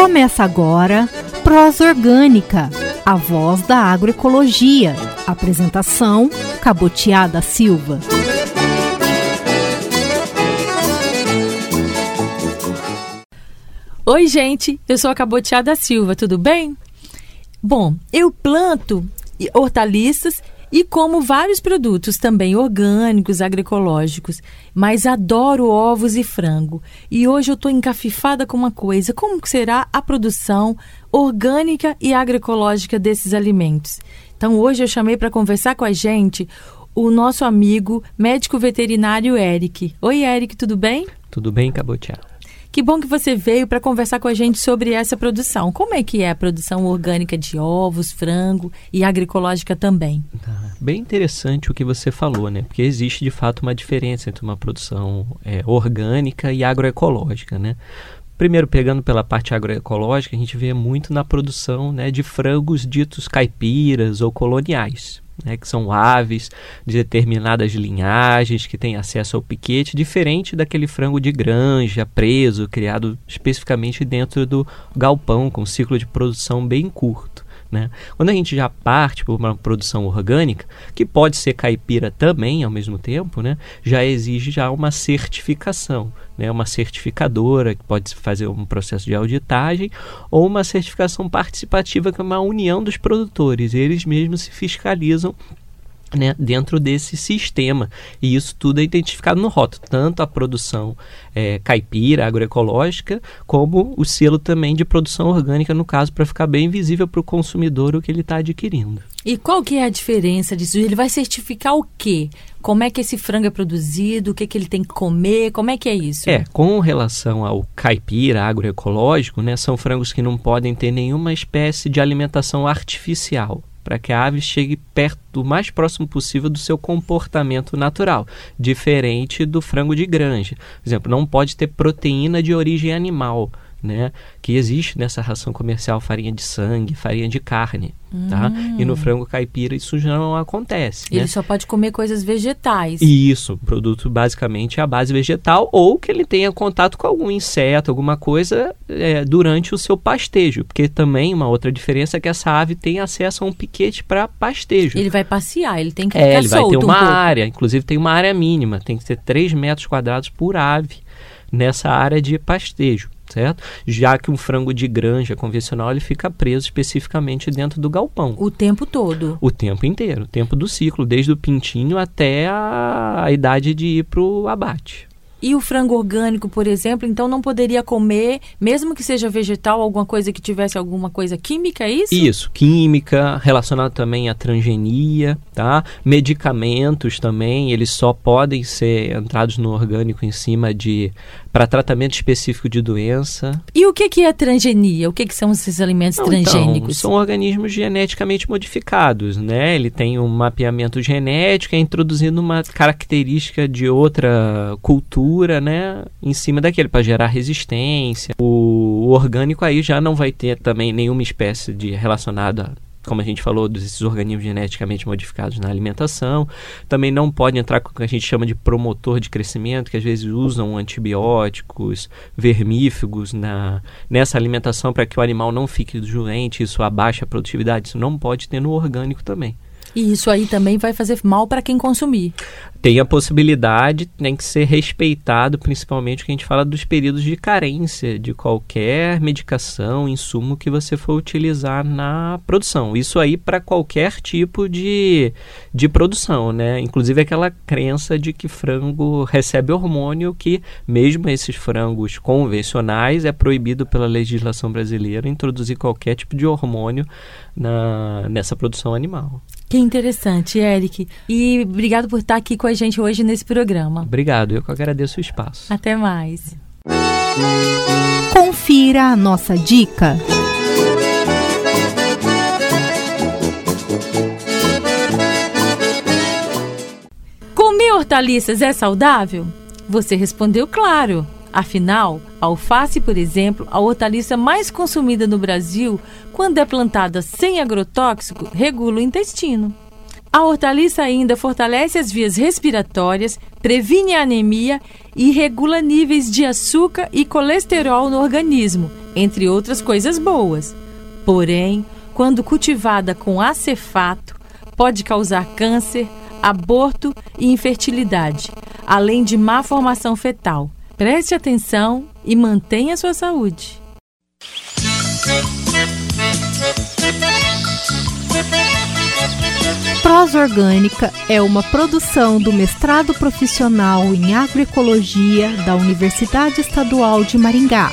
Começa agora Prosa Orgânica, a voz da agroecologia. Apresentação: Cabotiada Silva. Oi, gente, eu sou a Cabotiada Silva, tudo bem? Bom, eu planto hortaliças e como vários produtos também orgânicos, agroecológicos, mas adoro ovos e frango. E hoje eu estou encafifada com uma coisa: como será a produção orgânica e agroecológica desses alimentos? Então hoje eu chamei para conversar com a gente o nosso amigo médico veterinário Eric. Oi, Eric, tudo bem? Tudo bem, Cabotiá. Que bom que você veio para conversar com a gente sobre essa produção. Como é que é a produção orgânica de ovos, frango e agroecológica também? Tá. Bem interessante o que você falou, né? Porque existe de fato uma diferença entre uma produção é, orgânica e agroecológica, né? Primeiro, pegando pela parte agroecológica, a gente vê muito na produção né, de frangos ditos caipiras ou coloniais né, que são aves de determinadas linhagens que têm acesso ao piquete, diferente daquele frango de granja, preso, criado especificamente dentro do galpão, com um ciclo de produção bem curto. Né? Quando a gente já parte para uma produção orgânica, que pode ser caipira também ao mesmo tempo, né? já exige já uma certificação, né? uma certificadora que pode fazer um processo de auditagem ou uma certificação participativa que é uma união dos produtores. Eles mesmos se fiscalizam né, dentro desse sistema. E isso tudo é identificado no rótulo, tanto a produção é, caipira, agroecológica, como o selo também de produção orgânica, no caso, para ficar bem visível para o consumidor o que ele está adquirindo. E qual que é a diferença disso? Ele vai certificar o quê? Como é que esse frango é produzido? O que, que ele tem que comer? Como é que é isso? É, com relação ao caipira agroecológico, né, são frangos que não podem ter nenhuma espécie de alimentação artificial para que a ave chegue perto, o mais próximo possível do seu comportamento natural, diferente do frango de granja. Por exemplo, não pode ter proteína de origem animal né, que existe nessa ração comercial farinha de sangue, farinha de carne, hum. tá? E no hum. frango caipira isso já não acontece. Ele né? só pode comer coisas vegetais. Isso, produto basicamente é a base vegetal ou que ele tenha contato com algum inseto, alguma coisa é, durante o seu pastejo, porque também uma outra diferença é que essa ave tem acesso a um piquete para pastejo. Ele vai passear, ele tem que é, ficar ele vai ter uma um área, inclusive tem uma área mínima, tem que ter 3 metros quadrados por ave nessa área de pastejo certo? Já que um frango de granja convencional ele fica preso especificamente dentro do galpão. O tempo todo. O tempo inteiro, o tempo do ciclo, desde o pintinho até a, a idade de ir para o abate. E o frango orgânico, por exemplo, então não poderia comer, mesmo que seja vegetal, alguma coisa que tivesse alguma coisa química, é isso? Isso, química, relacionado também à transgenia, tá? Medicamentos também, eles só podem ser entrados no orgânico em cima de para tratamento específico de doença. E o que, que é transgenia? O que, que são esses alimentos Não, então, transgênicos? Então, são organismos geneticamente modificados, né? Ele tem um mapeamento genético, é introduzindo uma característica de outra cultura, né? Em cima daquele, para gerar resistência. O, o orgânico aí já não vai ter também nenhuma espécie de relacionada como a gente falou, desses organismos geneticamente modificados na alimentação. Também não pode entrar com o que a gente chama de promotor de crescimento, que às vezes usam antibióticos, vermífugos na, nessa alimentação para que o animal não fique doente, isso abaixa a produtividade. Isso não pode ter no orgânico também. E isso aí também vai fazer mal para quem consumir. Tem a possibilidade, tem que ser respeitado, principalmente que a gente fala dos períodos de carência de qualquer medicação, insumo que você for utilizar na produção. Isso aí para qualquer tipo de, de produção, né? Inclusive aquela crença de que frango recebe hormônio, que mesmo esses frangos convencionais é proibido pela legislação brasileira introduzir qualquer tipo de hormônio na, nessa produção animal. Que interessante, Eric. E obrigado por estar aqui com a gente hoje nesse programa. Obrigado, eu que agradeço o espaço. Até mais. Confira a nossa dica. Comer hortaliças é saudável? Você respondeu claro. Afinal, a alface, por exemplo, a hortaliça mais consumida no Brasil, quando é plantada sem agrotóxico, regula o intestino. A hortaliça ainda fortalece as vias respiratórias, previne a anemia e regula níveis de açúcar e colesterol no organismo, entre outras coisas boas. Porém, quando cultivada com acefato, pode causar câncer, aborto e infertilidade, além de má formação fetal. Preste atenção e mantenha sua saúde. Prosa Orgânica é uma produção do mestrado profissional em agroecologia da Universidade Estadual de Maringá